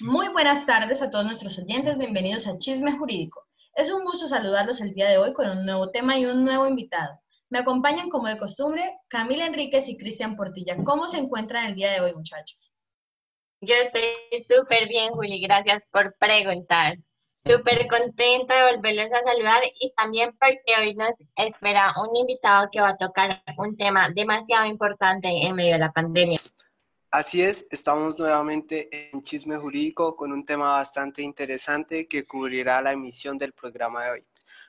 Muy buenas tardes a todos nuestros oyentes, bienvenidos a Chisme Jurídico. Es un gusto saludarlos el día de hoy con un nuevo tema y un nuevo invitado. Me acompañan como de costumbre Camila Enríquez y Cristian Portilla. ¿Cómo se encuentran el día de hoy, muchachos? Yo estoy súper bien, Juli, gracias por preguntar. Súper contenta de volverles a saludar y también porque hoy nos espera un invitado que va a tocar un tema demasiado importante en medio de la pandemia. Así es, estamos nuevamente en Chisme Jurídico con un tema bastante interesante que cubrirá la emisión del programa de hoy.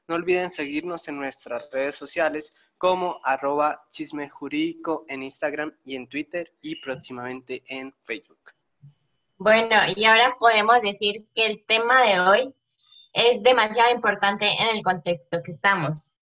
No olviden seguirnos en nuestras redes sociales como arroba chisme jurídico en Instagram y en Twitter y próximamente en Facebook. Bueno, y ahora podemos decir que el tema de hoy es demasiado importante en el contexto que estamos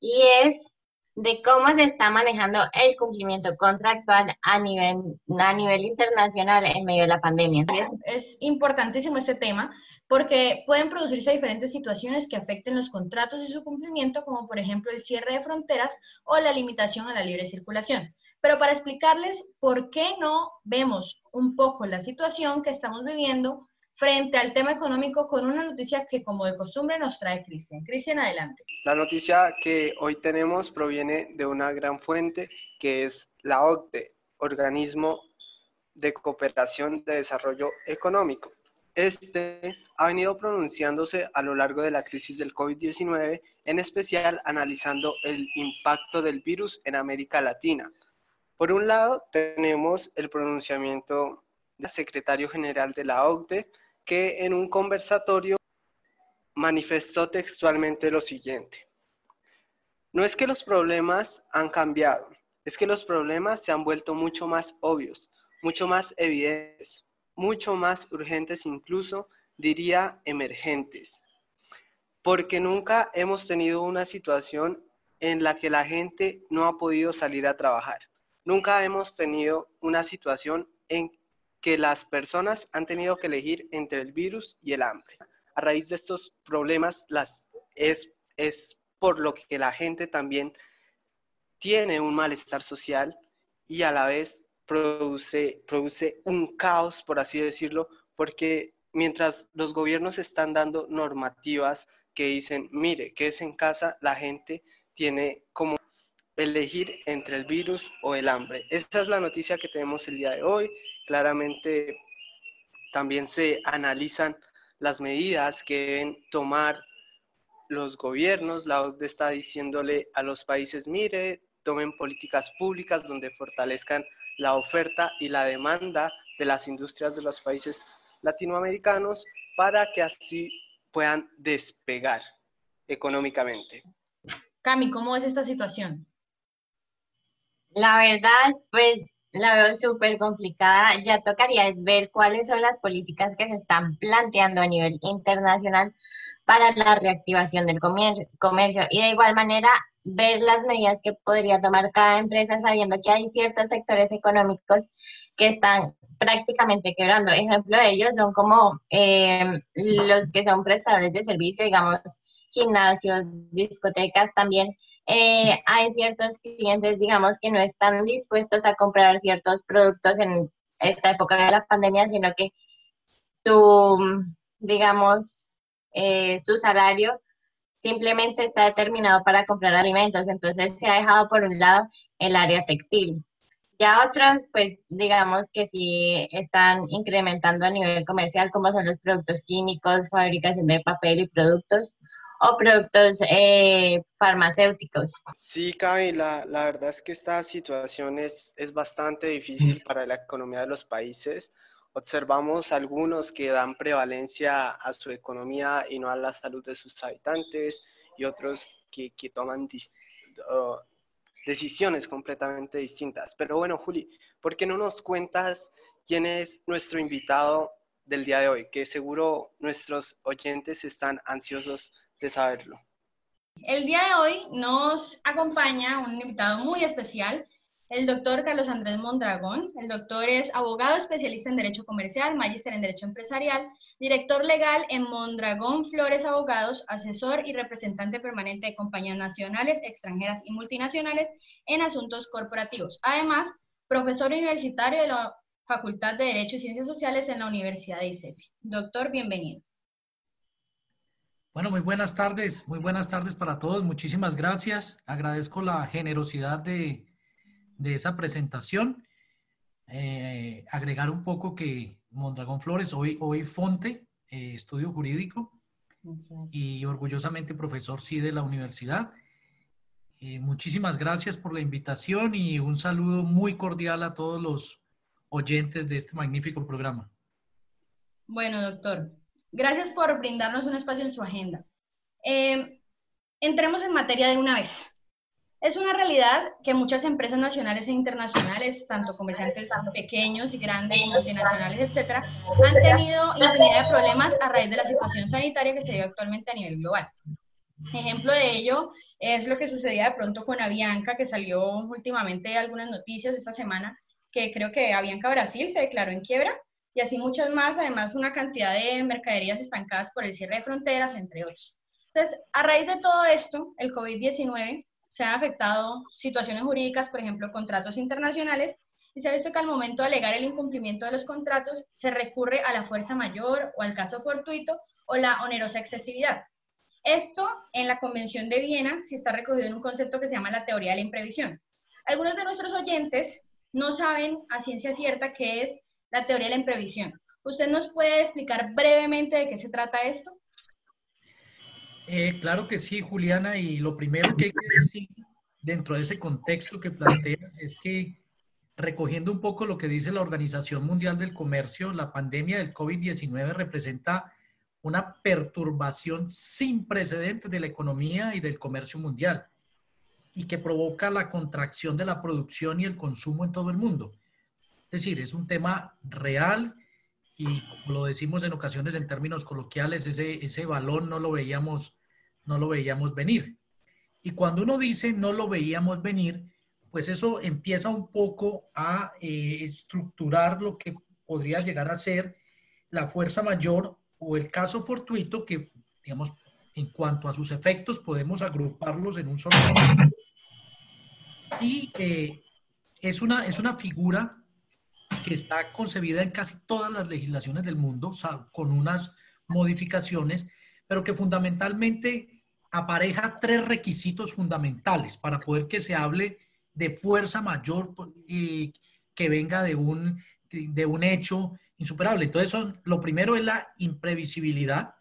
y es de cómo se está manejando el cumplimiento contractual a nivel, a nivel internacional en medio de la pandemia. Es, importantísimo ese tema porque pueden producirse diferentes situaciones que afecten los contratos y su cumplimiento, como por ejemplo el cierre de fronteras o la limitación a la libre circulación. Pero para explicarles por qué no vemos un poco la situación que estamos viviendo, frente al tema económico con una noticia que como de costumbre nos trae Cristian. Cristian, adelante. La noticia que hoy tenemos proviene de una gran fuente que es la OCDE, Organismo de Cooperación de Desarrollo Económico. Este ha venido pronunciándose a lo largo de la crisis del COVID-19, en especial analizando el impacto del virus en América Latina. Por un lado, tenemos el pronunciamiento del secretario general de la OCDE, que en un conversatorio manifestó textualmente lo siguiente. No es que los problemas han cambiado, es que los problemas se han vuelto mucho más obvios, mucho más evidentes, mucho más urgentes incluso, diría, emergentes. Porque nunca hemos tenido una situación en la que la gente no ha podido salir a trabajar. Nunca hemos tenido una situación en que las personas han tenido que elegir entre el virus y el hambre. A raíz de estos problemas, es, es por lo que la gente también tiene un malestar social y a la vez produce, produce un caos, por así decirlo, porque mientras los gobiernos están dando normativas que dicen, mire, que es en casa, la gente tiene como elegir entre el virus o el hambre. Esa es la noticia que tenemos el día de hoy. Claramente también se analizan las medidas que deben tomar los gobiernos. La OCDE está diciéndole a los países, mire, tomen políticas públicas donde fortalezcan la oferta y la demanda de las industrias de los países latinoamericanos para que así puedan despegar económicamente. Cami, ¿cómo es esta situación? La verdad, pues la veo súper complicada. Ya tocaría es ver cuáles son las políticas que se están planteando a nivel internacional para la reactivación del comercio y de igual manera ver las medidas que podría tomar cada empresa sabiendo que hay ciertos sectores económicos que están prácticamente quebrando. Ejemplo de ellos son como eh, los que son prestadores de servicio, digamos, gimnasios, discotecas también eh, hay ciertos clientes, digamos, que no están dispuestos a comprar ciertos productos en esta época de la pandemia, sino que su, digamos, eh, su salario simplemente está determinado para comprar alimentos. Entonces se ha dejado por un lado el área textil. Ya otros, pues digamos que sí están incrementando a nivel comercial, como son los productos químicos, fabricación de papel y productos o productos eh, farmacéuticos. Sí, Cami, la, la, verdad es que esta situación es, es bastante difícil para la economía de los países. Observamos algunos que dan prevalencia a su economía y no a la salud de sus habitantes y otros que, que toman decisiones completamente distintas. Pero bueno, Juli, ¿por qué no nos cuentas quién es nuestro invitado del día de hoy? Que seguro nuestros oyentes están ansiosos saberlo. El día de hoy nos acompaña un invitado muy especial, el doctor Carlos Andrés Mondragón. El doctor es abogado especialista en Derecho Comercial, magíster en Derecho Empresarial, director legal en Mondragón Flores Abogados, asesor y representante permanente de compañías nacionales, extranjeras y multinacionales en asuntos corporativos. Además, profesor universitario de la Facultad de Derecho y Ciencias Sociales en la Universidad de ICESI. Doctor, bienvenido. Bueno, muy buenas tardes, muy buenas tardes para todos. Muchísimas gracias. Agradezco la generosidad de, esa presentación. Eh, agregar un poco que Mondragón Flores, hoy, hoy Fonte, eh, estudio jurídico y orgullosamente profesor sí de la universidad. Eh, muchísimas gracias por la invitación y un saludo muy cordial a todos los oyentes de este magnífico programa. Bueno, doctor, gracias por brindarnos un espacio en su agenda. Eh, entremos en materia de una vez. Es una realidad que muchas empresas nacionales e internacionales, tanto comerciantes pequeños y grandes, multinacionales, etcétera, han tenido infinidad de problemas a raíz de la situación sanitaria que se vive actualmente a nivel global. Ejemplo de ello es lo que sucedía de pronto con Avianca, que salió últimamente algunas noticias esta semana, que creo que Avianca Brasil se declaró en quiebra, y así muchas más, además una cantidad de mercaderías estancadas por el cierre de fronteras, entre otros. Entonces, a raíz de todo esto, el COVID-19 se han afectado situaciones jurídicas, por ejemplo, contratos internacionales, y se ha visto que al momento de alegar el incumplimiento de los contratos se recurre a la fuerza mayor o al caso fortuito o la onerosa excesividad. Esto en la Convención de Viena está recogido en un concepto que se llama la teoría de la imprevisión. Algunos de nuestros oyentes no saben a ciencia cierta qué es la teoría de la imprevisión. ¿Usted nos puede explicar brevemente de qué se trata esto? Eh, claro que sí, Juliana, y lo primero que hay que decir dentro de ese contexto que planteas es que recogiendo un poco lo que dice la Organización Mundial del Comercio, la pandemia del COVID-19 representa una perturbación sin precedentes de la economía y del comercio mundial y que provoca la contracción de la producción y el consumo en todo el mundo. Es decir, es un tema real y como lo decimos en ocasiones en términos coloquiales, ese, ese balón no lo veíamos no lo veíamos venir. Y cuando uno dice no lo veíamos venir, pues eso empieza un poco a eh, estructurar lo que podría llegar a ser la fuerza mayor o el caso fortuito que, digamos, en cuanto a sus efectos podemos agruparlos en un solo. Y eh, es, una, es una figura que está concebida en casi todas las legislaciones del mundo, con unas modificaciones, pero que fundamentalmente apareja tres requisitos fundamentales para poder que se hable de fuerza mayor y que venga de un, de un hecho insuperable. Entonces, son, lo primero es la imprevisibilidad,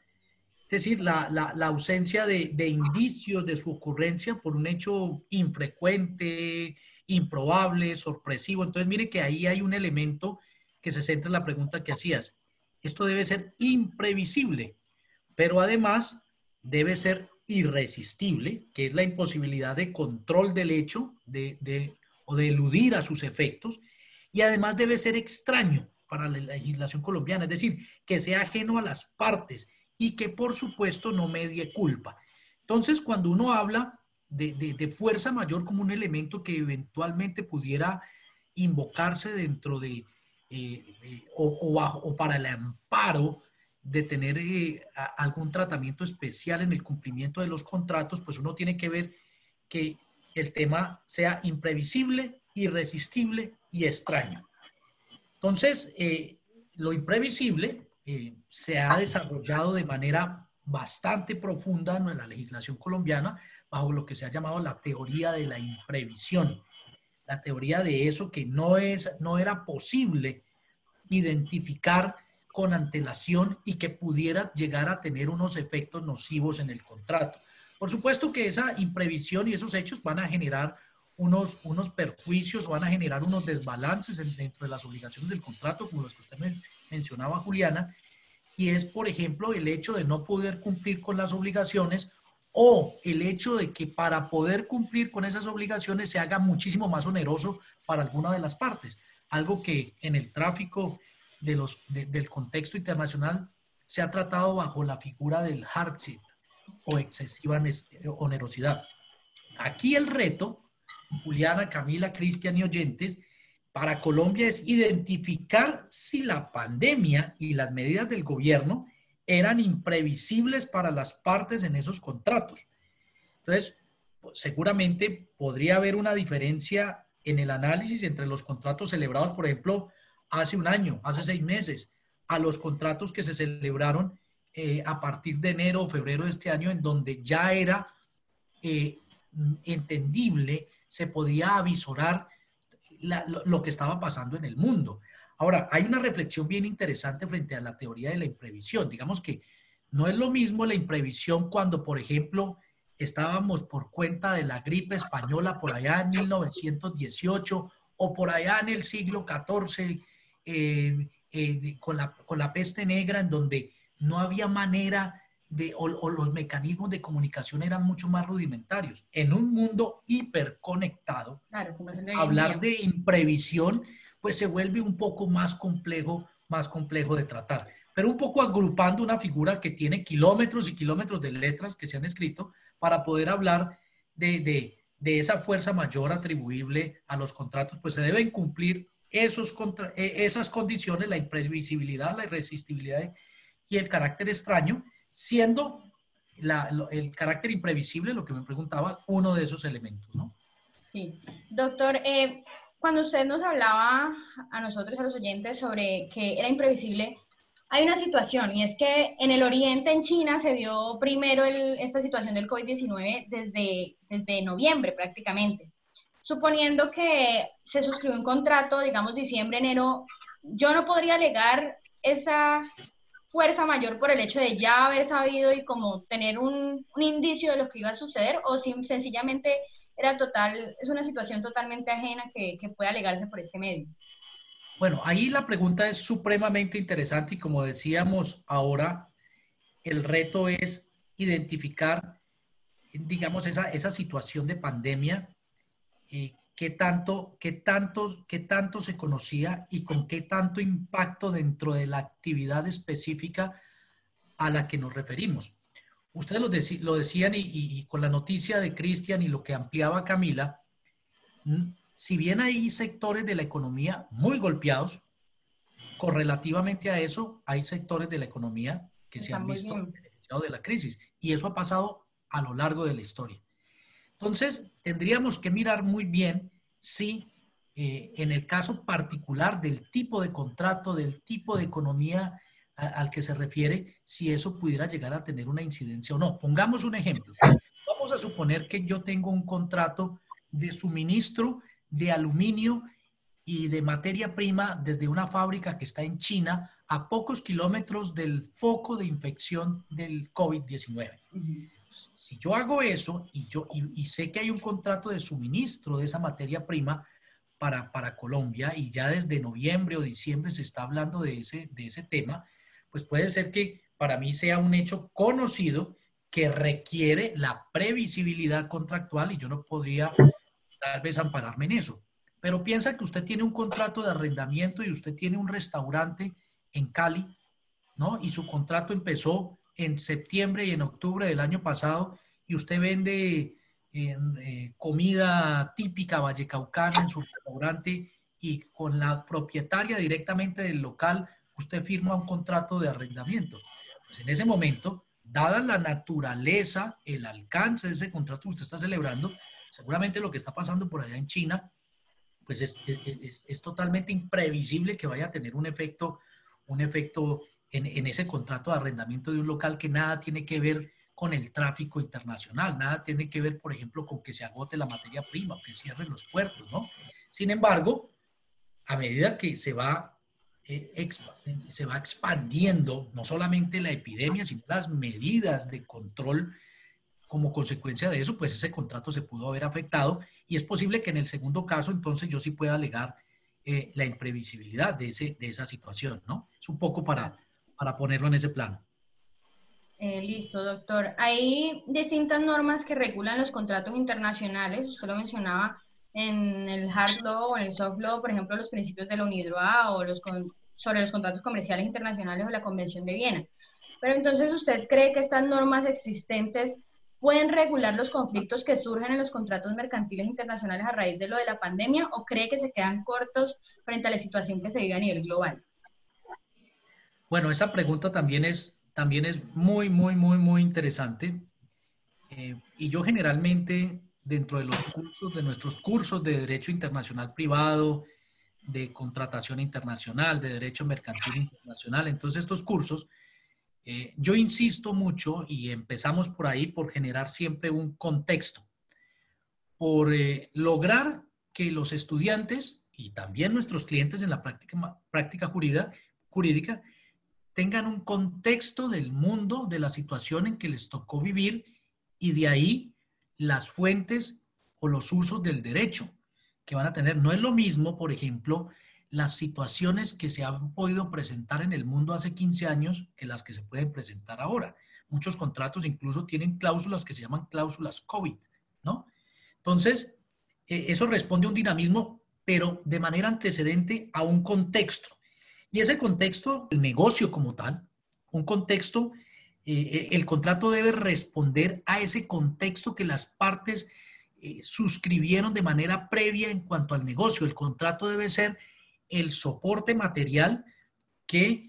es decir, la, la, ausencia de, de, indicios de su ocurrencia por un hecho infrecuente, improbable, sorpresivo. Entonces, mire que ahí hay un elemento que se centra en la pregunta que hacías. Esto debe ser imprevisible pero además debe ser irresistible, que es la imposibilidad de control del hecho de, o de eludir a sus efectos, y además debe ser extraño para la legislación colombiana, es decir, que sea ajeno a las partes y que por supuesto no medie culpa. Entonces, cuando uno habla de, fuerza mayor como un elemento que eventualmente pudiera invocarse dentro de, eh, eh, o, o para el amparo de tener eh, algún tratamiento especial en el cumplimiento de los contratos, pues uno tiene que ver que el tema sea imprevisible, irresistible y extraño. Entonces, lo imprevisible se ha desarrollado de manera bastante profunda en la legislación colombiana bajo lo que se ha llamado la teoría de la imprevisión. La teoría de eso que no, es, no era posible identificar con antelación y que pudiera llegar a tener unos efectos nocivos en el contrato. Por supuesto que esa imprevisión y esos hechos van a generar unos, unos perjuicios, van a generar unos desbalances dentro de las obligaciones del contrato, como los que usted mencionaba, Juliana, y es, por ejemplo, el hecho de no poder cumplir con las obligaciones o el hecho de que para poder cumplir con esas obligaciones se haga muchísimo más oneroso para alguna de las partes, algo que en el tráfico de los, del contexto internacional se ha tratado bajo la figura del hardship o excesiva onerosidad. Aquí el reto, Juliana, Camila, Cristian y oyentes, para Colombia es identificar si la pandemia y las medidas del gobierno eran imprevisibles para las partes en esos contratos. Entonces, pues, seguramente podría haber una diferencia en el análisis entre los contratos celebrados, por ejemplo, hace un año, hace seis meses, a los contratos que se celebraron eh, a partir de enero o febrero de este año, en donde ya era eh, entendible, se podía avisorar lo, que estaba pasando en el mundo. Ahora, hay una reflexión bien interesante frente a la teoría de la imprevisión. Digamos que no es lo mismo la imprevisión cuando, por ejemplo, estábamos por cuenta de la gripe española por allá en 1918 o por allá en el siglo XIV eh, eh, con, la, con la peste negra, en donde no había manera de, o, los mecanismos de comunicación eran mucho más rudimentarios. En un mundo hiperconectado, hablar de imprevisión, pues se vuelve un poco más complejo, más complejo de tratar. Pero un poco agrupando una figura que tiene kilómetros y kilómetros de letras que se han escrito para poder hablar de, de, de esa fuerza mayor atribuible a los contratos, pues se deben cumplir esos contra, e, esas condiciones, la imprevisibilidad, la irresistibilidad y el carácter extraño, siendo el carácter imprevisible, lo que me preguntaba, uno de esos elementos, ¿no? Sí. Doctor, eh, cuando usted nos hablaba a nosotros, a los oyentes, sobre que era imprevisible, hay una situación y es que en el oriente, en China, se dio primero esta situación del COVID-19 desde, desde noviembre prácticamente. Suponiendo que se suscribió un contrato, digamos diciembre, enero, yo no podría alegar esa fuerza mayor por el hecho de ya haber sabido y como tener un, un indicio de lo que iba a suceder o si, sencillamente era total, es una situación totalmente ajena que, que puede alegarse por este medio. Bueno, ahí la pregunta es supremamente interesante y como decíamos ahora, el reto es identificar, digamos, esa, esa situación de pandemia, eh, qué tanto, qué, tanto, qué tanto se conocía y con qué tanto impacto dentro de la actividad específica a la que nos referimos. Ustedes lo, lo decían y, con la noticia de Cristian y lo que ampliaba Camila, si bien hay sectores de la economía muy golpeados, correlativamente a eso hay sectores de la economía que se han visto beneficiados de la crisis y eso ha pasado a lo largo de la historia. Entonces, tendríamos que mirar muy bien si eh, en el caso particular del tipo de contrato, del tipo de economía al que se refiere, si eso pudiera llegar a tener una incidencia o no. Pongamos un ejemplo. Vamos a suponer que yo tengo un contrato de suministro de aluminio y de materia prima desde una fábrica que está en China a pocos kilómetros del foco de infección del COVID-19 si yo hago eso y, yo, y, sé que hay un contrato de suministro de esa materia prima para, para, Colombia y ya desde noviembre o diciembre se está hablando de ese, de ese tema, pues puede ser que para mí sea un hecho conocido que requiere la previsibilidad contractual y yo no podría tal vez ampararme en eso. Pero piensa que usted tiene un contrato de arrendamiento y usted tiene un restaurante en Cali, ¿no? Y su contrato empezó en septiembre y en octubre del año pasado y usted vende eh, comida típica vallecaucana en su restaurante y con la propietaria directamente del local, usted firma un contrato de arrendamiento. Pues en ese momento, dada la naturaleza, el alcance de ese contrato que usted está celebrando, seguramente lo que está pasando por allá en China, pues es, es, es totalmente imprevisible que vaya a tener un efecto, un efecto en, ese contrato de arrendamiento de un local que nada tiene que ver con el tráfico internacional, nada tiene que ver, por ejemplo, con que se agote la materia prima o que cierren los puertos, ¿no? Sin embargo, a medida que se va, eh, se va expandiendo no solamente la epidemia, sino las medidas de control como consecuencia de eso, pues ese contrato se pudo haber afectado y es posible que en el segundo caso entonces yo sí pueda alegar eh, la imprevisibilidad de, ese, de esa situación, ¿no? Es un poco para, para ponerlo en ese plano. Eh, listo, doctor. Hay distintas normas que regulan los contratos internacionales. Usted lo mencionaba en el hard law o en el soft law, por ejemplo, los principios de la UNIDROA o los sobre los contratos comerciales internacionales o la Convención de Viena. Pero entonces, ¿usted cree que estas normas existentes pueden regular los conflictos que surgen en los contratos mercantiles internacionales a raíz de lo de la pandemia o cree que se quedan cortos frente a la situación que se vive a nivel global? Bueno, esa pregunta también es, también es muy, muy, muy, muy interesante. Eh, y yo generalmente, dentro de los cursos, de nuestros cursos de Derecho Internacional Privado, de contratación internacional, de derecho mercantil internacional. Entonces, estos cursos, eh, yo insisto mucho y empezamos por ahí por generar siempre un contexto, por eh, lograr que los estudiantes y también nuestros clientes en la práctica, práctica jurídica, jurídica tengan un contexto del mundo, de la situación en que les tocó vivir y de ahí las fuentes o los usos del derecho que van a tener. No es lo mismo, por ejemplo, las situaciones que se han podido presentar en el mundo hace 15 años que las que se pueden presentar ahora. Muchos contratos incluso tienen cláusulas que se llaman cláusulas COVID, ¿no? Entonces, e, eso responde a un dinamismo, pero de manera antecedente a un contexto. Y ese contexto, el negocio como tal, un contexto, eh, eh, el contrato debe responder a ese contexto que las partes eh, suscribieron de manera previa en cuanto al negocio. El contrato debe ser el soporte material que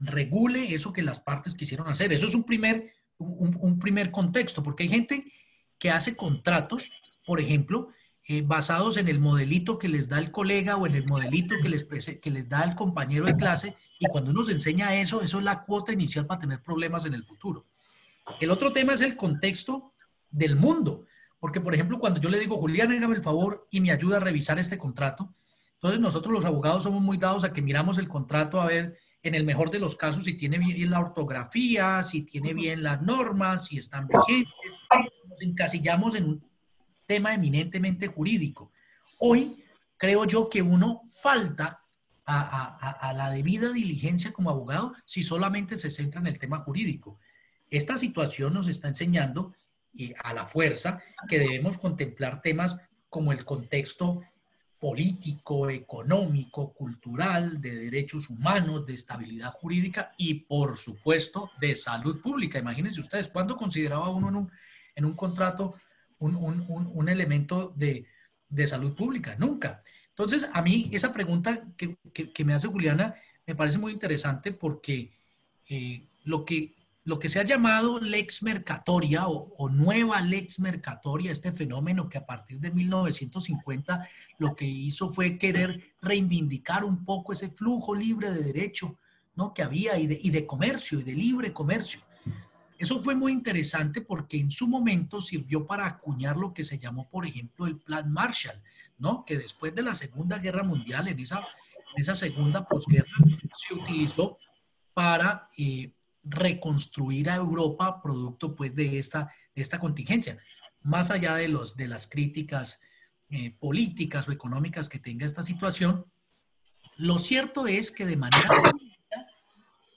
regule eso que las partes quisieron hacer. Eso es un primer, un primer contexto, porque hay gente que hace contratos, por ejemplo, eh, basados en el modelito que les da el colega o en el modelito que les, que les da el compañero de clase. Y cuando uno se enseña eso, eso es la cuota inicial para tener problemas en el futuro. El otro tema es el contexto del mundo. Porque, por ejemplo, cuando yo le digo, Julián, hágame el favor y me ayuda a revisar este contrato, entonces nosotros los abogados somos muy dados a que miramos el contrato a ver, en el mejor de los casos, si tiene bien la ortografía, si tiene bien las normas, si están vigentes. Nos encasillamos en un tema eminentemente jurídico. Hoy creo yo que uno falta a, la debida diligencia como abogado si solamente se centra en el tema jurídico. Esta situación nos está enseñando y a la fuerza que debemos contemplar temas como el contexto político, económico, cultural, de derechos humanos, de estabilidad jurídica y, por supuesto, de salud pública. Imagínense ustedes, ¿cuándo consideraba uno en un, en un contrato un, elemento de, salud pública, nunca. Entonces, a mí esa pregunta que, me hace Juliana me parece muy interesante porque eh, lo, que, lo que se ha llamado lex mercatoria o, o, nueva lex mercatoria, este fenómeno que a partir de 1950 lo que hizo fue querer reivindicar un poco ese flujo libre de derecho ¿no? que había y de, y de comercio y de libre comercio. Eso fue muy interesante porque en su momento sirvió para acuñar lo que se llamó, por ejemplo, el Plan Marshall, ¿no? Que después de la Segunda Guerra Mundial, en esa, en esa segunda posguerra, se utilizó para eh, reconstruir a Europa producto pues de esta, de esta contingencia. Más allá de, los, de las críticas eh, políticas o económicas que tenga esta situación, lo cierto es que de manera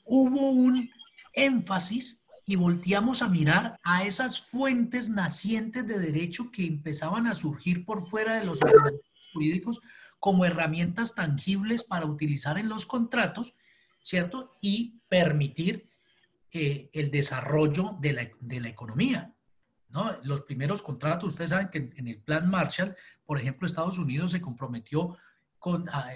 hubo un énfasis y volteamos a mirar a esas fuentes nacientes de derecho que empezaban a surgir por fuera de los ordenamientos jurídicos como herramientas tangibles para utilizar en los contratos, ¿cierto? Y permitir eh, el desarrollo de la, de la economía. ¿no? Los primeros contratos, ustedes saben que en, el plan Marshall, por ejemplo, Estados Unidos se comprometió con, a,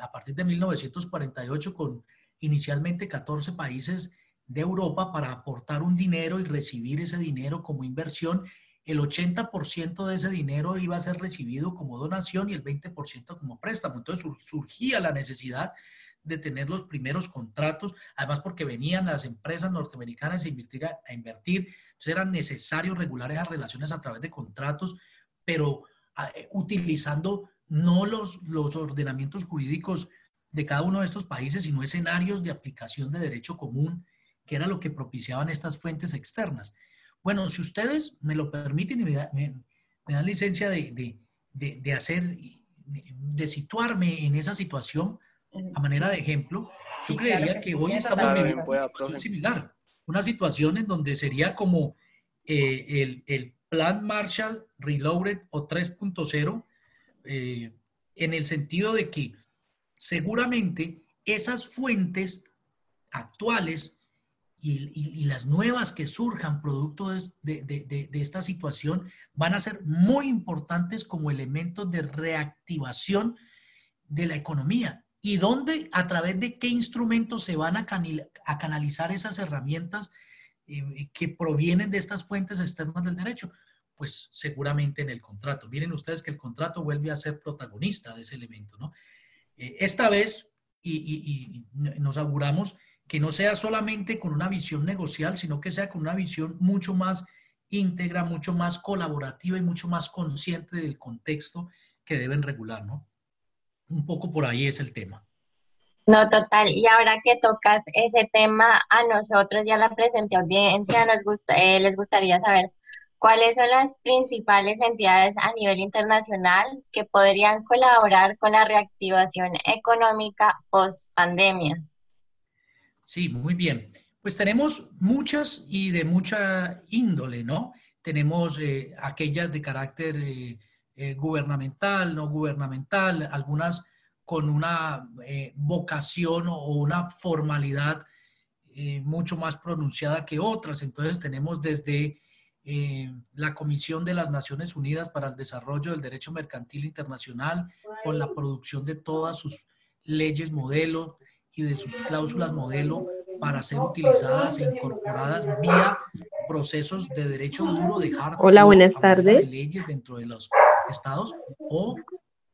a partir de 1948 con inicialmente 14 países de Europa para aportar un dinero y recibir ese dinero como inversión. El 80% de ese dinero iba a ser recibido como donación y el 20% como préstamo. Entonces surgía la necesidad de tener los primeros contratos, además porque venían las empresas norteamericanas a invertir, a, invertir. Entonces eran necesarios regular esas relaciones a través de contratos, pero eh, utilizando no los, los ordenamientos jurídicos de cada uno de estos países, sino escenarios de aplicación de derecho común que era lo que propiciaban estas fuentes externas. Bueno, si ustedes me lo permiten y me, dan licencia de, hacer, de situarme en esa situación a manera de ejemplo, yo creería que, hoy estamos viviendo una situación similar, una situación en donde sería como eh, el, el, Plan Marshall Reloaded o 3.0, eh, en el sentido de que seguramente esas fuentes actuales y, las nuevas que surjan producto de, esta situación van a ser muy importantes como elementos de reactivación de la economía. ¿Y dónde, a través de qué instrumentos se van a, canalizar esas herramientas eh, que provienen de estas fuentes externas del derecho? Pues seguramente en el contrato. Miren ustedes que el contrato vuelve a ser protagonista de ese elemento, ¿no? Eh, esta vez, y, nos auguramos que no sea solamente con una visión negocial, sino que sea con una visión mucho más íntegra, mucho más colaborativa y mucho más consciente del contexto que deben regular, ¿no? Un poco por ahí es el tema. No, total. Y ahora que tocas ese tema a nosotros y a la presente audiencia, nos gusta, eh, les gustaría saber cuáles son las principales entidades a nivel internacional que podrían colaborar con la reactivación económica post pandemia. Sí, muy bien. Pues tenemos muchas y de mucha índole, ¿no? Tenemos eh, aquellas de carácter eh, gubernamental, no gubernamental, algunas con una eh, vocación o una formalidad eh, mucho más pronunciada que otras. Entonces tenemos desde eh, la Comisión de las Naciones Unidas para el Desarrollo del Derecho Mercantil Internacional, con la producción de todas sus leyes modelo y de sus cláusulas modelo para ser utilizadas e incorporadas vía procesos de derecho duro de hard Hola, buenas tardes. De leyes dentro de los estados o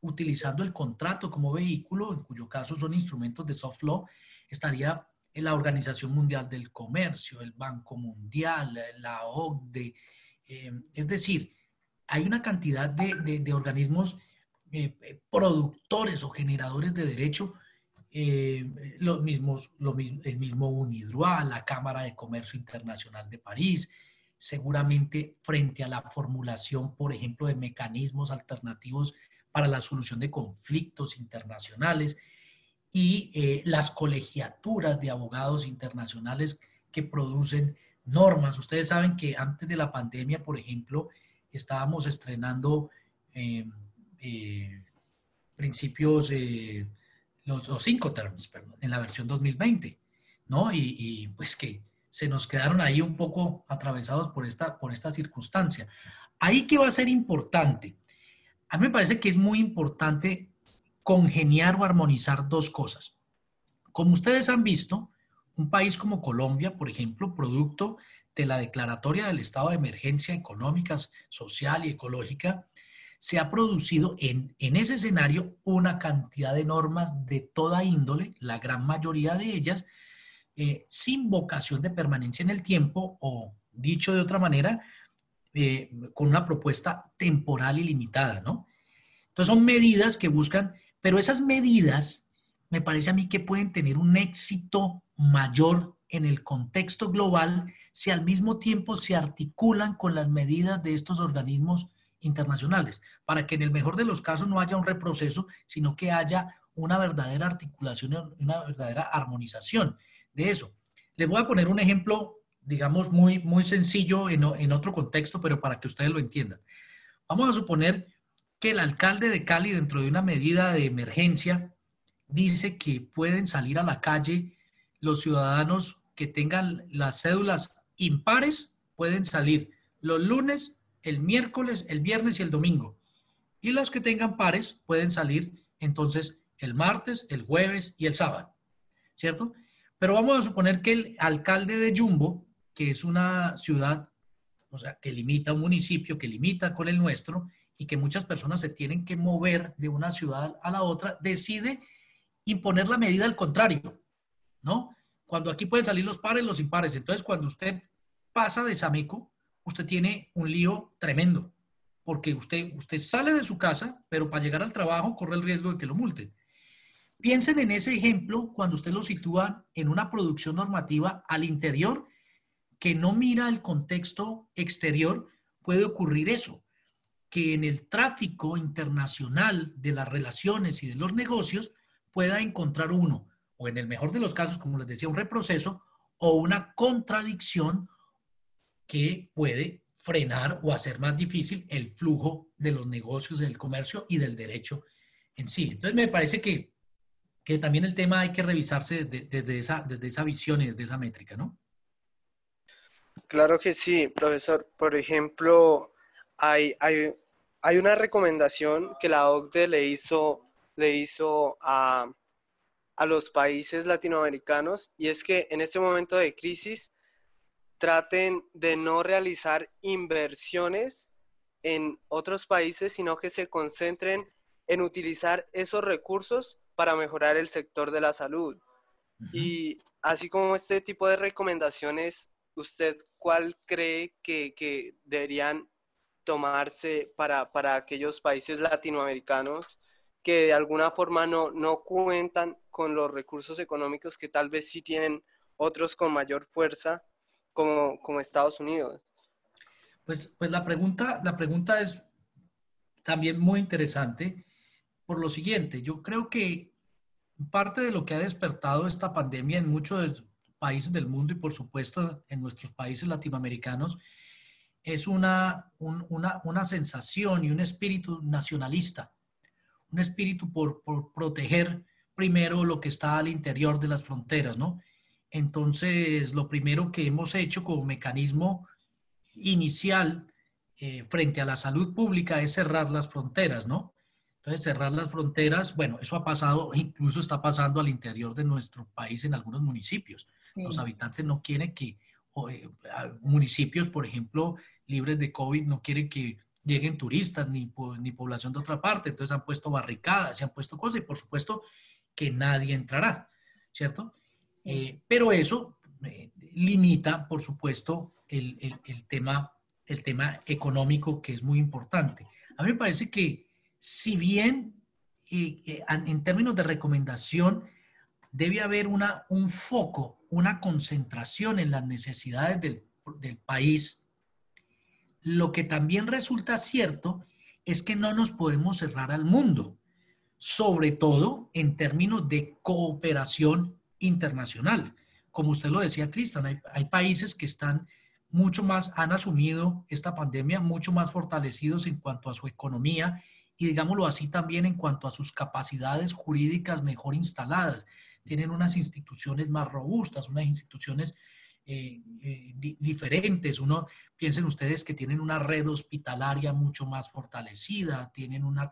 utilizando el contrato como vehículo, en cuyo caso son instrumentos de soft law, estaría en la Organización Mundial del Comercio, el Banco Mundial, la OCDE. Eh, es decir, hay una cantidad de, organismos eh, productores o generadores de derecho, eh, los mismos, el mismo UNIDROIT, la Cámara de Comercio Internacional de París, seguramente frente a la formulación, por ejemplo, de mecanismos alternativos para la solución de conflictos internacionales y eh, las colegiaturas de abogados internacionales que producen normas. Ustedes saben que antes de la pandemia, por ejemplo, estábamos estrenando em, eh, principios, los, cinco términos, perdón, en la versión 2020, ¿no? Y, y, pues que se nos quedaron ahí un poco atravesados por esta, por esta circunstancia. Ahí que va a ser importante a mí me parece que es muy importante congeniar o armonizar dos cosas. Como ustedes han visto, un país como Colombia, por ejemplo, producto de la declaratoria del estado de emergencia económica, social y ecológica, se ha producido en, ese escenario una cantidad de normas de toda índole, la gran mayoría de ellas, eh, sin vocación de permanencia en el tiempo o, dicho de otra manera, eh, con una propuesta temporal y limitada, ¿no? Entonces son medidas que buscan, pero esas medidas me parece a mí que pueden tener un éxito mayor en el contexto global si al mismo tiempo se articulan con las medidas de estos organismos internacionales, para que en el mejor de los casos no haya un reproceso, sino que haya una verdadera articulación, una verdadera armonización de eso. Les voy a poner un ejemplo digamos, muy, muy sencillo en, en otro contexto, pero para que ustedes lo entiendan. Vamos a suponer que el alcalde de Cali, dentro de una medida de emergencia, dice que pueden salir a la calle los ciudadanos que tengan las cédulas impares, pueden salir los lunes, el miércoles, el viernes y el domingo. Y los que tengan pares pueden salir entonces el martes, el jueves y el sábado. ¿Cierto? Pero vamos a suponer que el alcalde de Jumbo que es una ciudad, o sea, que limita un municipio, que limita con el nuestro y que muchas personas se tienen que mover de una ciudad a la otra, decide imponer la medida al contrario, ¿no? Cuando aquí pueden salir los pares, los impares. Entonces, cuando usted pasa de Samico, usted tiene un lío tremendo, porque usted, usted sale de su casa, pero para llegar al trabajo corre el riesgo de que lo multen. Piensen en ese ejemplo cuando usted lo sitúa en una producción normativa al interior que no mira el contexto exterior, puede ocurrir eso, que en el tráfico internacional de las relaciones y de los negocios pueda encontrar uno, o en el mejor de los casos, como les decía, un reproceso o una contradicción que puede frenar o hacer más difícil el flujo de los negocios, del comercio y del derecho en sí. Entonces me parece que, que también el tema hay que revisarse desde, esa, desde esa visión y desde esa métrica, ¿no? Claro que sí, profesor. Por ejemplo, hay, hay, hay una recomendación que la OCDE le hizo, le hizo a, a los países latinoamericanos y es que en este momento de crisis traten de no realizar inversiones en otros países, sino que se concentren en utilizar esos recursos para mejorar el sector de la salud. Y así como este tipo de recomendaciones, ¿usted cuál cree que, deberían tomarse para, para, aquellos países latinoamericanos que de alguna forma no, no cuentan con los recursos económicos que tal vez sí tienen otros con mayor fuerza, como, como Estados Unidos? Pues, pues la, pregunta, la pregunta es también muy interesante por lo siguiente. Yo creo que parte de lo que ha despertado esta pandemia en muchos países del mundo y por supuesto en nuestros países latinoamericanos es una, una, una sensación y un espíritu nacionalista, un espíritu por, por, proteger primero lo que está al interior de las fronteras, ¿no? Entonces, lo primero que hemos hecho como mecanismo inicial eh, frente a la salud pública es cerrar las fronteras, ¿no? Entonces, cerrar las fronteras, bueno, eso ha pasado, incluso está pasando al interior de nuestro país en algunos municipios. Los habitantes no quieren que, eh, municipios, por ejemplo, libres de COVID, no quieren que lleguen turistas ni, ni población de otra parte. Entonces han puesto barricadas, se han puesto cosas y por supuesto que nadie entrará, ¿cierto? Eh, pero eso limita, por supuesto, el, tema, el tema económico que es muy importante. A mí me parece que si bien eh, eh, en términos de recomendación debe haber una, un foco, una concentración en las necesidades del país, lo que también resulta cierto es que no nos podemos cerrar al mundo, sobre todo en términos de cooperación internacional. Como usted lo decía, Cristian, hay, hay, países que están mucho más, han asumido esta pandemia mucho más fortalecidos en cuanto a su economía y digámoslo así también en cuanto a sus capacidades jurídicas mejor instaladas. Tienen unas instituciones más robustas, unas instituciones eh, eh, diferentes. Uno, piensen ustedes que tienen una red hospitalaria mucho más fortalecida, tienen una,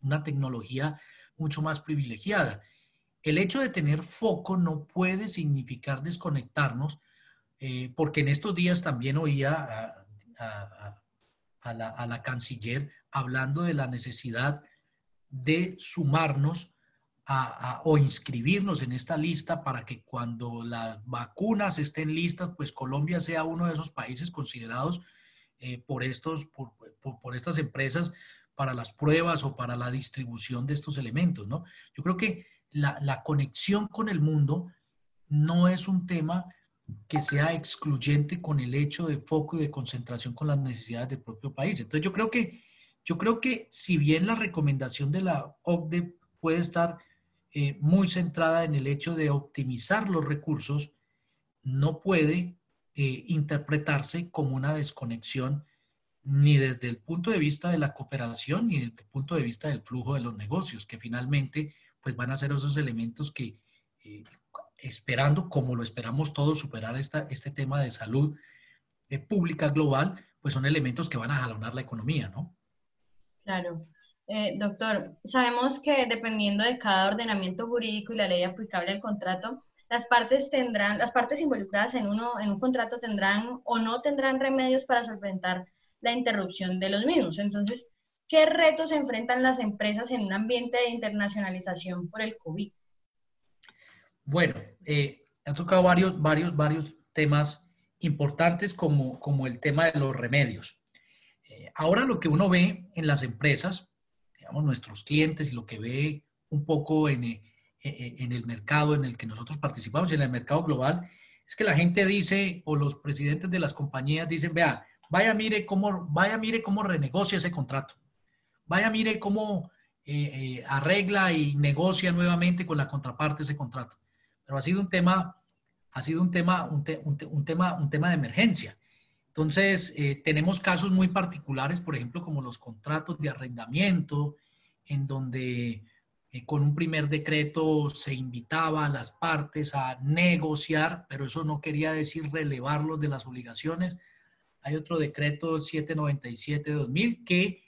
una tecnología mucho más privilegiada. El hecho de tener foco no puede significar desconectarnos eh, porque en estos días también oía a, la, canciller hablando de la necesidad de sumarnos o inscribirnos en esta lista para que cuando las vacunas estén listas, pues Colombia sea uno de esos países considerados eh, por, estos, por, estas empresas para las pruebas o para la distribución de estos elementos, ¿no? Yo creo que la, la conexión con el mundo no es un tema que sea excluyente con el hecho de foco y de concentración con las necesidades del propio país. Entonces yo creo que, yo creo que si bien la recomendación de la OCDE puede estar eh, muy centrada en el hecho de optimizar los recursos, no puede eh, interpretarse como una desconexión ni desde el punto de vista de la cooperación ni desde el punto de vista del flujo de los negocios, que finalmente pues van a ser esos elementos que, eh, esperando, como lo esperamos todos, superar esta, este tema de salud eh, pública global, pues son elementos que van a jalonar la economía, ¿no? Claro. Eh, doctor, sabemos que dependiendo de cada ordenamiento jurídico y la ley aplicable al contrato, las partes tendrán, las partes involucradas en uno, en un contrato tendrán o no tendrán remedios para solventar la interrupción de los mismos. Entonces, ¿qué retos enfrentan las empresas en un ambiente de internacionalización por el COVID? Bueno, eh, ha tocado varios, varios, varios temas importantes como, como el tema de los remedios. Eh, ahora lo que uno ve en las empresas, digamos, nuestros clientes y lo que ve un poco en, eh, en el mercado en el que nosotros participamos, en el mercado global, es que la gente dice, o los presidentes de las compañías dicen, vea, vaya mire cómo, vaya mire cómo renegocia ese contrato, vaya mire cómo arregla y negocia nuevamente con la contraparte ese contrato pero ha sido un tema, ha sido un tema, un, tema, un tema de emergencia. Entonces, eh, tenemos casos muy particulares, por ejemplo, como los contratos de arrendamiento, en donde eh, con un primer decreto se invitaba a las partes a negociar, pero eso no quería decir relevarlos de las obligaciones. Hay otro decreto 797-2000 que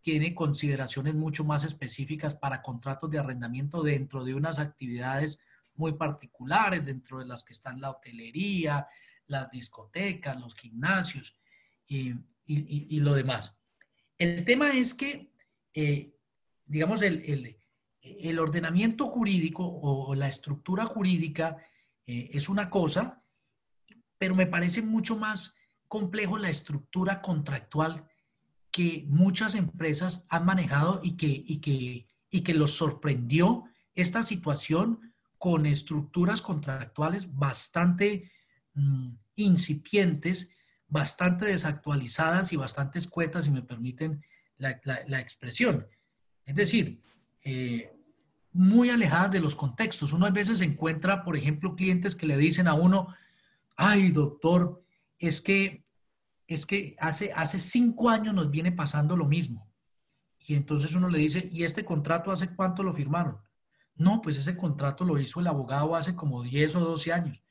tiene consideraciones mucho más específicas para contratos de arrendamiento dentro de unas actividades muy particulares, dentro de las que están la hotelería, las discotecas, los gimnasios y, lo demás. El tema es que, eh, digamos, el, ordenamiento jurídico o la estructura jurídica eh, es una cosa, pero me parece mucho más complejo la estructura contractual que muchas empresas han manejado y que, y que, y que los sorprendió esta situación con estructuras contractuales bastante mm, incipientes, bastante desactualizadas y bastante escuetas, si me permiten la, expresión. Es decir, eh, muy alejadas de los contextos. Uno a veces encuentra, por ejemplo, clientes que le dicen a uno, ay, doctor, es que, es que hace, hace cinco años nos viene pasando lo mismo. Y entonces uno le dice, ¿y este contrato hace cuánto lo firmaron? No, pues ese contrato lo hizo el abogado hace como 10 o 12 años.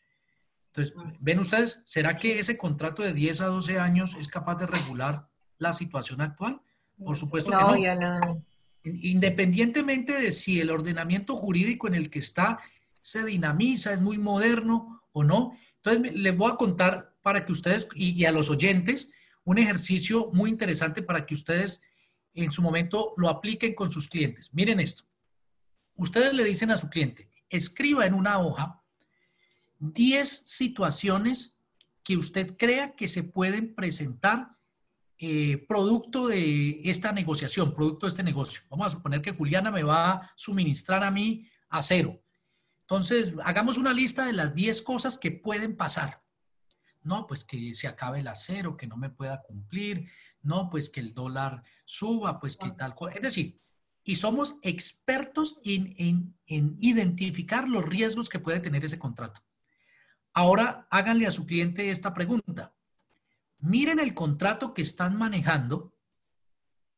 Entonces, ¿ven ustedes? ¿Será que ese contrato de 10 a 12 años es capaz de regular la situación actual? Por supuesto que no. no. Independientemente de si el ordenamiento jurídico en el que está se dinamiza, es muy moderno o no. Entonces, les voy a contar para que ustedes y, a los oyentes un ejercicio muy interesante para que ustedes en su momento lo apliquen con sus clientes. Miren esto. Ustedes le dicen a su cliente, escriba en una hoja 10 situaciones que usted crea que se pueden presentar eh, producto de esta negociación, producto de este negocio. Vamos a suponer que Juliana me va a suministrar a mí acero. Entonces, hagamos una lista de las 10 cosas que pueden pasar. No, pues que se acabe el acero, que no me pueda cumplir. No, pues que el dólar suba, pues que tal cosa. Es decir, y somos expertos en, en, en identificar los riesgos que puede tener ese contrato. Ahora háganle a su cliente esta pregunta miren el contrato que están manejando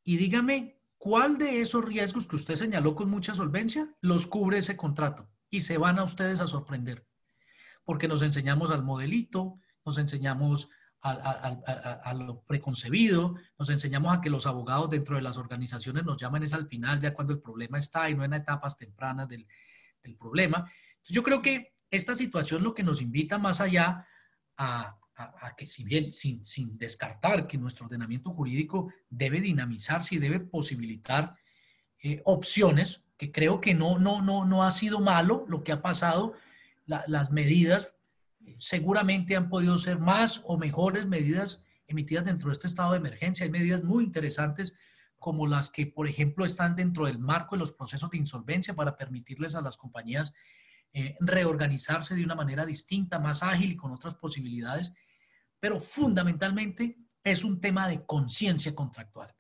y dígame cuál de esos riesgos que usted señaló con mucha solvencia los cubre ese contrato y se van a ustedes a sorprender. Porque nos enseñamos al modelito, nos enseñamos a, lo preconcebido, nos enseñamos a que los abogados dentro de las organizaciones nos llaman es al final, ya cuando el problema está y no en etapas tempranas del, del problema. yo creo que esta situación lo que nos invita más allá a, a, que si bien sin, sin, descartar que nuestro ordenamiento jurídico debe dinamizarse y debe posibilitar eh, opciones, que creo que no, no, no, no ha sido malo lo que ha pasado, las medidas seguramente han podido ser más o mejores medidas emitidas dentro de este estado de emergencia. Hay medidas muy interesantes como las que, por ejemplo, están dentro del marco de los procesos de insolvencia para permitirles a las compañías eh, reorganizarse de una manera distinta, más ágil y con otras posibilidades pero fundamentalmente es un tema de conciencia contractual.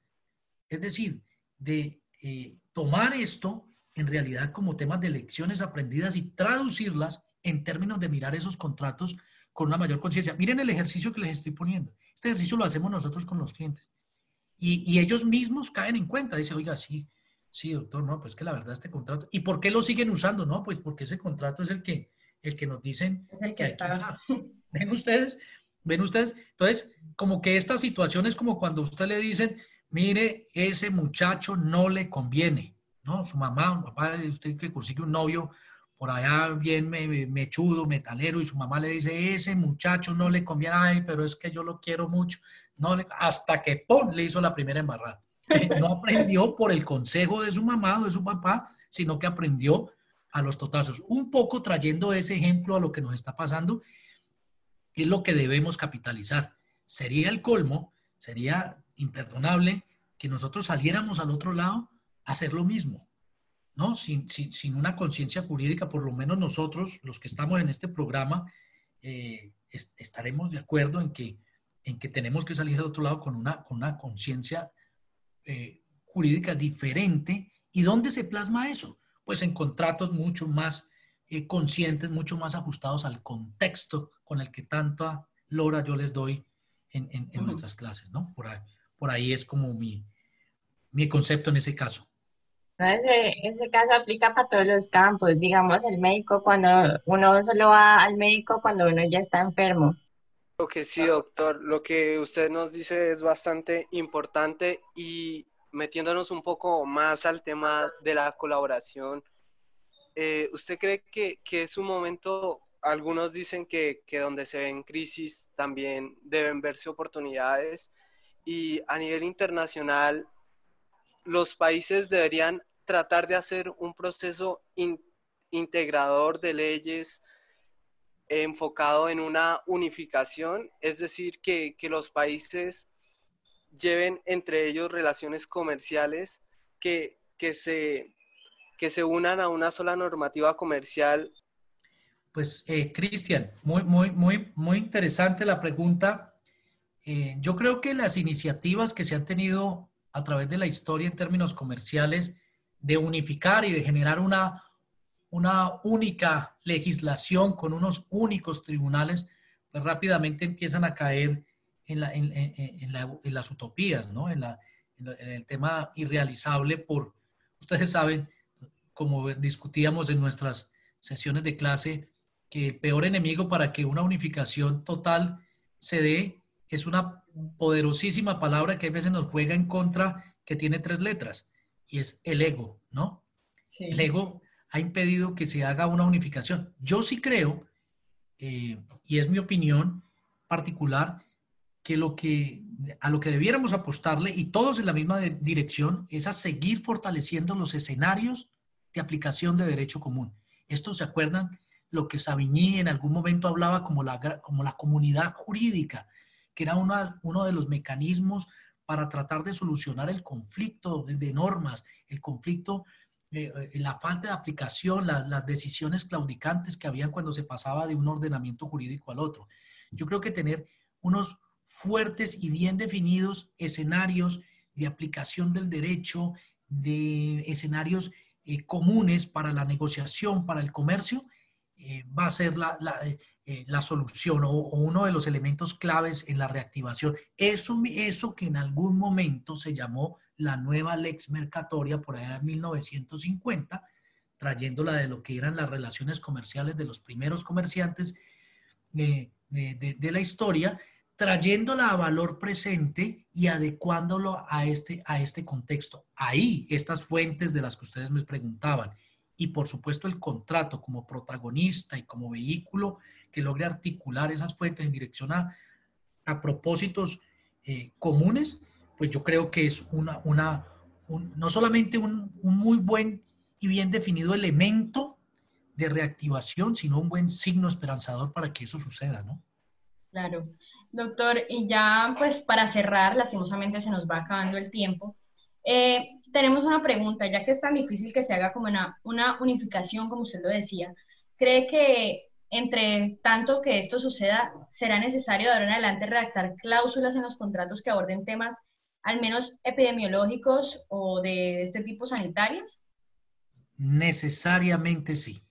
Es decir, de eh, tomar esto en realidad como temas de lecciones aprendidas y traducirlas en términos de mirar esos contratos con una mayor conciencia. Miren el ejercicio que les estoy poniendo. Este ejercicio lo hacemos nosotros con los clientes. Y, ellos mismos caen en cuenta. Dice, oiga, sí, sí, doctor, no, pues que la verdad este contrato. ¿Y por qué lo siguen usando? No, pues porque ese contrato es el que, el que nos dicen es el que, está. Ven ustedes, ¿Ven ustedes? Entonces, como que esta situación es como cuando usted le dicen, mire, ese muchacho no le conviene, ¿no? Su mamá, papá, usted que consigue un novio por allá bien mechudo, metalero, y su mamá le dice, ese muchacho no le conviene, ay, pero es que yo lo quiero mucho. No hasta que ¡pum! le hizo la primera embarrada. No aprendió por el consejo de su mamá o de su papá, sino que aprendió a los totazos. Un poco trayendo ese ejemplo a lo que nos está pasando es lo que debemos capitalizar. Sería el colmo, sería imperdonable que nosotros saliéramos al otro lado a hacer lo mismo, ¿no? Sin, una conciencia jurídica, por lo menos nosotros, los que estamos en este programa, eh, estaremos de acuerdo en que, en que tenemos que salir al otro lado con una, con una conciencia eh, jurídica diferente. ¿Y dónde se plasma eso? Pues en contratos mucho más eh, conscientes, mucho más ajustados al contexto con el que tanta lora yo les doy en, nuestras clases, ¿no? Por ahí, por ahí es como mi, mi concepto en ese caso. Ese, ese caso aplica para todos los campos, digamos, el médico cuando uno solo va al médico cuando uno ya está enfermo. Lo que sí, doctor, lo que usted nos dice es bastante importante y metiéndonos un poco más al tema de la colaboración eh, ¿usted cree que, es un momento, algunos dicen que, donde se ven crisis también deben verse oportunidades y a nivel internacional los países deberían tratar de hacer un proceso integrador de leyes enfocado en una unificación, es decir, que, los países lleven entre ellos relaciones comerciales que, que, se, que se unan a una sola normativa comercial. Pues, eh, Cristian, muy, muy, muy, muy interesante la pregunta. Eh, yo creo que las iniciativas que se han tenido a través de la historia en términos comerciales de unificar y de generar una, una única legislación con unos únicos tribunales, pues rápidamente empiezan a caer en, las utopías, ¿no? En, el tema irrealizable por, ustedes saben, como discutíamos en nuestras sesiones de clase, que el peor enemigo para que una unificación total se dé es una poderosísima palabra que a veces nos juega en contra, que tiene tres letras, y es el ego, ¿no? El ego ha impedido que se haga una unificación. Yo sí creo, eh, y es mi opinión particular, que, lo que a lo que debiéramos apostarle, y todos en la misma dirección, es a seguir fortaleciendo los escenarios de aplicación de derecho común. Esto, ¿se acuerdan? Lo que Savigny en algún momento hablaba como la, como la comunidad jurídica, que era una, uno de los mecanismos para tratar de solucionar el conflicto de normas, el conflicto eh, eh, la falta de aplicación, las decisiones claudicantes que habían cuando se pasaba de un ordenamiento jurídico al otro. Yo creo que tener unos fuertes y bien definidos escenarios de aplicación del derecho, de escenarios eh, comunes para la negociación, para el comercio, va a ser la, la, solución o, uno de los elementos claves en la reactivación. Eso, eso que en algún momento se llamó la nueva lex mercatoria por allá de 1950, trayéndola de lo que eran las relaciones comerciales de los primeros comerciantes de, la historia, trayéndola a valor presente y adecuándolo a este, a este contexto. Ahí, estas fuentes de las que ustedes me preguntaban, y por supuesto el contrato como protagonista y como vehículo que logre articular esas fuentes en dirección a, propósitos eh, comunes, pues yo creo que es una, una no solamente un, muy buen y bien definido elemento de reactivación, sino un buen signo esperanzador para que eso suceda, ¿no? Claro. Doctor, y ya pues para cerrar, lastimosamente se nos va acabando el tiempo. Eh, tenemos una pregunta, ya que es tan difícil que se haga como una, una unificación, como usted lo decía, ¿cree que entre tanto que esto suceda, será necesario de ahora en adelante redactar cláusulas en los contratos que aborden temas al menos epidemiológicos o de este tipo sanitarios? Necesariamente sí.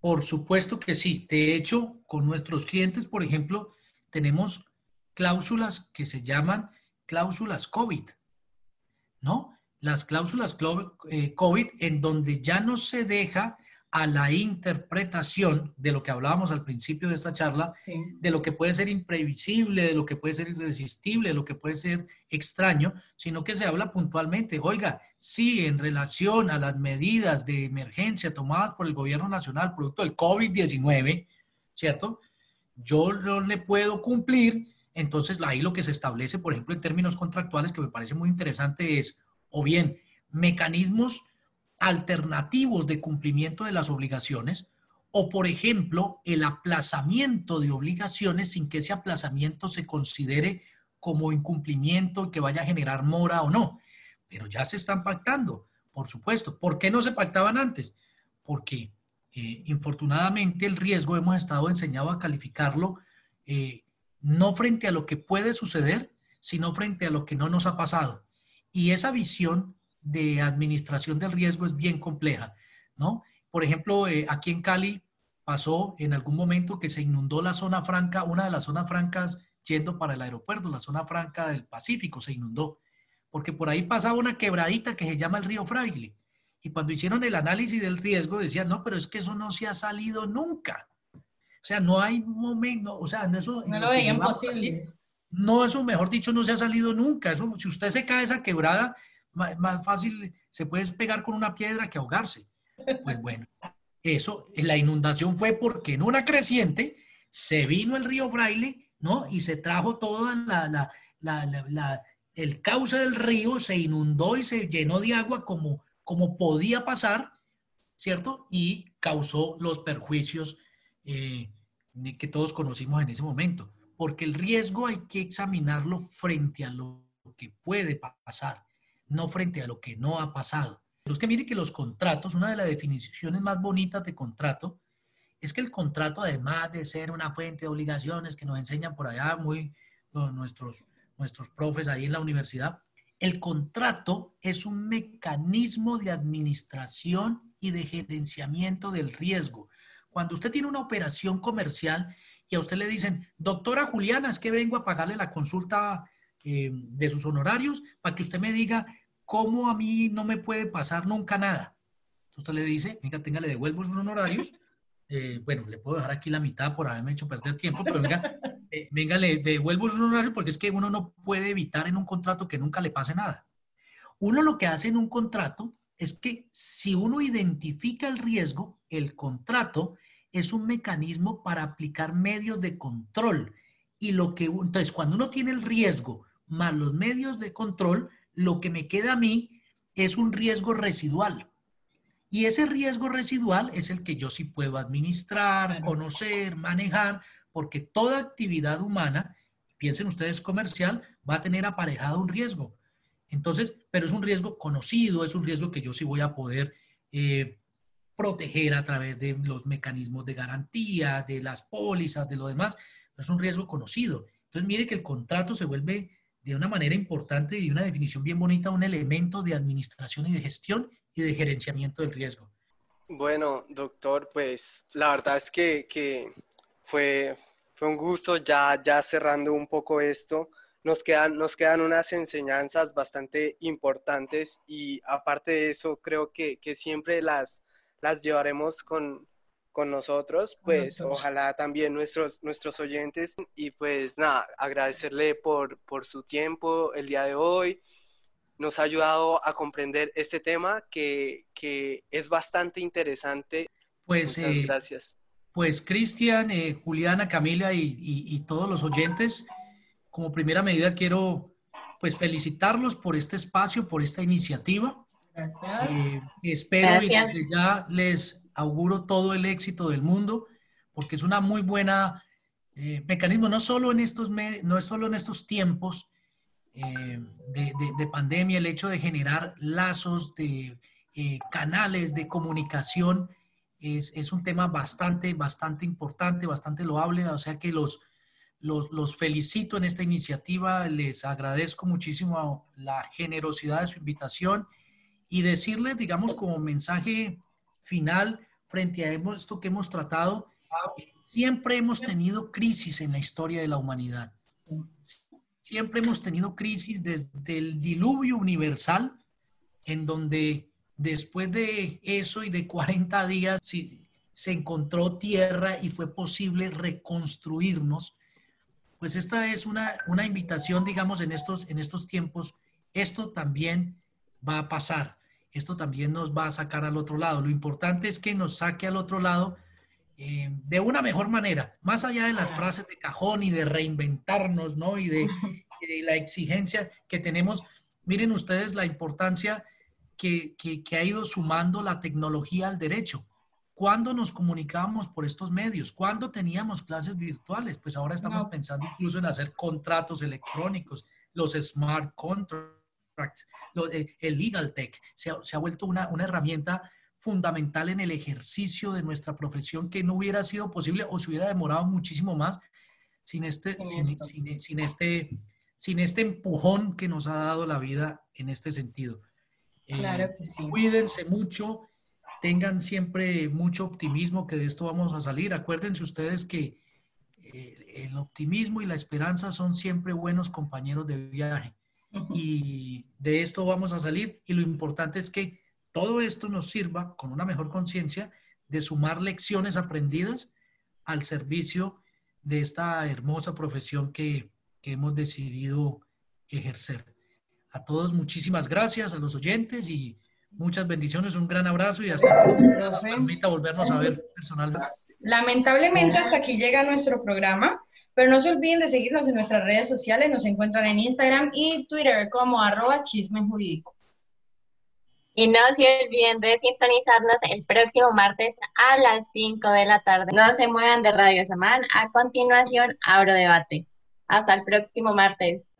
Por supuesto que sí. De hecho, con nuestros clientes, por ejemplo, tenemos cláusulas que se llaman cláusulas COVID, ¿no? Las cláusulas COVID eh, en donde ya no se deja a la interpretación de lo que hablábamos al principio de esta charla, de lo que puede ser imprevisible, de lo que puede ser irresistible, de lo que puede ser extraño, sino que se habla puntualmente. Oiga, sí, en relación a las medidas de emergencia tomadas por el gobierno nacional producto del COVID-19, ¿cierto? Yo no le puedo cumplir, entonces ahí lo que se establece, por ejemplo, en términos contractuales, que me parece muy interesante, es o bien mecanismos alternativos de cumplimiento de las obligaciones o, por ejemplo, el aplazamiento de obligaciones sin que ese aplazamiento se considere como incumplimiento que vaya a generar mora o no. Pero ya se están pactando, por supuesto. ¿Por qué no se pactaban antes? Porque, eh, infortunadamente, el riesgo hemos estado enseñado a calificarlo eh, no frente a lo que puede suceder, sino frente a lo que no nos ha pasado. Y esa visión de administración del riesgo es bien compleja, ¿no? Por ejemplo, eh, aquí en Cali pasó en algún momento que se inundó la zona franca, una de las zonas francas yendo para el aeropuerto, la zona franca del Pacífico se inundó, porque por ahí pasaba una quebradita que se llama el río Fraile. Y cuando hicieron el análisis del riesgo decían, no, pero es que eso no se ha salido nunca. O sea, no hay momento, o sea, no, eso, no lo veían posible. No, eso mejor dicho, no se ha salido nunca. Eso, si usted se cae esa quebrada, más, fácil se puede pegar con una piedra que ahogarse. Pues bueno, eso, la inundación fue porque en una creciente se vino el río Fraile, ¿no? Y se trajo toda la, la, la, el cauce del río, se inundó y se llenó de agua como, como podía pasar, ¿cierto? Y causó los perjuicios eh, que todos conocimos en ese momento. Porque el riesgo hay que examinarlo frente a lo que puede pasar, no frente a lo que no ha pasado. Pero es que mire que los contratos, una de las definiciones más bonitas de contrato, es que el contrato, además de ser una fuente de obligaciones que nos enseñan por allá muy nuestros, nuestros profes ahí en la universidad, el contrato es un mecanismo de administración y de gerenciamiento del riesgo. Cuando usted tiene una operación comercial y a usted le dicen, doctora Juliana, es que vengo a pagarle la consulta eh, de sus honorarios para que usted me diga cómo a mí no me puede pasar nunca nada. Usted le dice, venga, tenga, le devuelvo sus honorarios eh, bueno, le puedo dejar aquí la mitad por haberme hecho perder tiempo, pero venga, eh, venga, le devuelvo su honorario porque es que uno no puede evitar en un contrato que nunca le pase nada. Uno lo que hace en un contrato es que si uno identifica el riesgo, el contrato es un mecanismo para aplicar medios de control. Y lo que, entonces, cuando uno tiene el riesgo más los medios de control, lo que me queda a mí es un riesgo residual. Y ese riesgo residual es el que yo sí puedo administrar, conocer, manejar, porque toda actividad humana, piensen ustedes comercial, va a tener aparejado un riesgo. Entonces, pero es un riesgo conocido, es un riesgo que yo sí voy a poder eh, proteger a través de los mecanismos de garantía, de las pólizas, de lo demás. Es un riesgo conocido. Entonces, mire que el contrato se vuelve de una manera importante y una definición bien bonita un elemento de administración y de gestión y de gerenciamiento del riesgo. Bueno, doctor, pues la verdad es que, que fue, fue un gusto ya, ya cerrando un poco esto. Nos quedan, nos quedan unas enseñanzas bastante importantes y aparte de eso creo que, que siempre las, las llevaremos con, con nosotros, pues ojalá también nuestros, nuestros oyentes y pues nada, agradecerle por, por su tiempo el día de hoy nos ha ayudado a comprender este tema que, es bastante interesante. Pues, eh, gracias. Pues Cristian, eh, Juliana, Camila y, todos los oyentes, como primera medida quiero pues felicitarlos por este espacio, por esta iniciativa. Gracias. Eh, espero y desde ya les auguro todo el éxito del mundo, porque es una muy buena mecanismo, no solo en estos, no es solo en estos tiempos, eh, de, pandemia, el hecho de generar lazos de eh, canales de comunicación es, un tema bastante, bastante importante, bastante loable. O sea que los, los, felicito en esta iniciativa, les agradezco muchísimo la generosidad de su invitación y decirles, digamos, como mensaje final frente a esto que hemos tratado, siempre hemos tenido crisis en la historia de la humanidad siempre hemos tenido crisis desde el diluvio universal, en donde después de eso y de 40 días se encontró tierra y fue posible reconstruirnos. Pues esta es una, una invitación, digamos, en estos, en estos tiempos. Esto también va a pasar. Esto también nos va a sacar al otro lado. Lo importante es que nos saque al otro lado eh, de una mejor manera, más allá de las frases de cajón y de reinventarnos, ¿no? Y de, la exigencia que tenemos. Miren ustedes la importancia que, ha ido sumando la tecnología al derecho. ¿Cuándo nos comunicábamos por estos medios? ¿Cuándo teníamos clases virtuales? Pues ahora estamos pensando incluso en hacer contratos electrónicos, los smart contracts, eh, el legal tech. Se ha, vuelto una, una herramienta fundamental en el ejercicio de nuestra profesión que no hubiera sido posible o se hubiera demorado muchísimo más sin este, sin, este, sin este empujón que nos ha dado la vida en este sentido. Eh, claro que sí. Cuídense mucho, tengan siempre mucho optimismo que de esto vamos a salir. Acuérdense ustedes que eh, el optimismo y la esperanza son siempre buenos compañeros de viaje. Y de esto vamos a salir. Y lo importante es que todo esto nos sirva con una mejor conciencia de sumar lecciones aprendidas al servicio de esta hermosa profesión que, hemos decidido ejercer. A todos muchísimas gracias, a los oyentes y muchas bendiciones, un gran abrazo y hasta que permita volvernos a ver personalmente. Lamentablemente hasta aquí llega nuestro programa, pero no se olviden de seguirnos en nuestras redes sociales, nos encuentran en Instagram y Twitter como arroba chisme jurídico. Y no se olviden de sintonizarnos el próximo martes a las 5 de la tarde. No se muevan de Radio Samán. A continuación, abro debate. Hasta el próximo martes.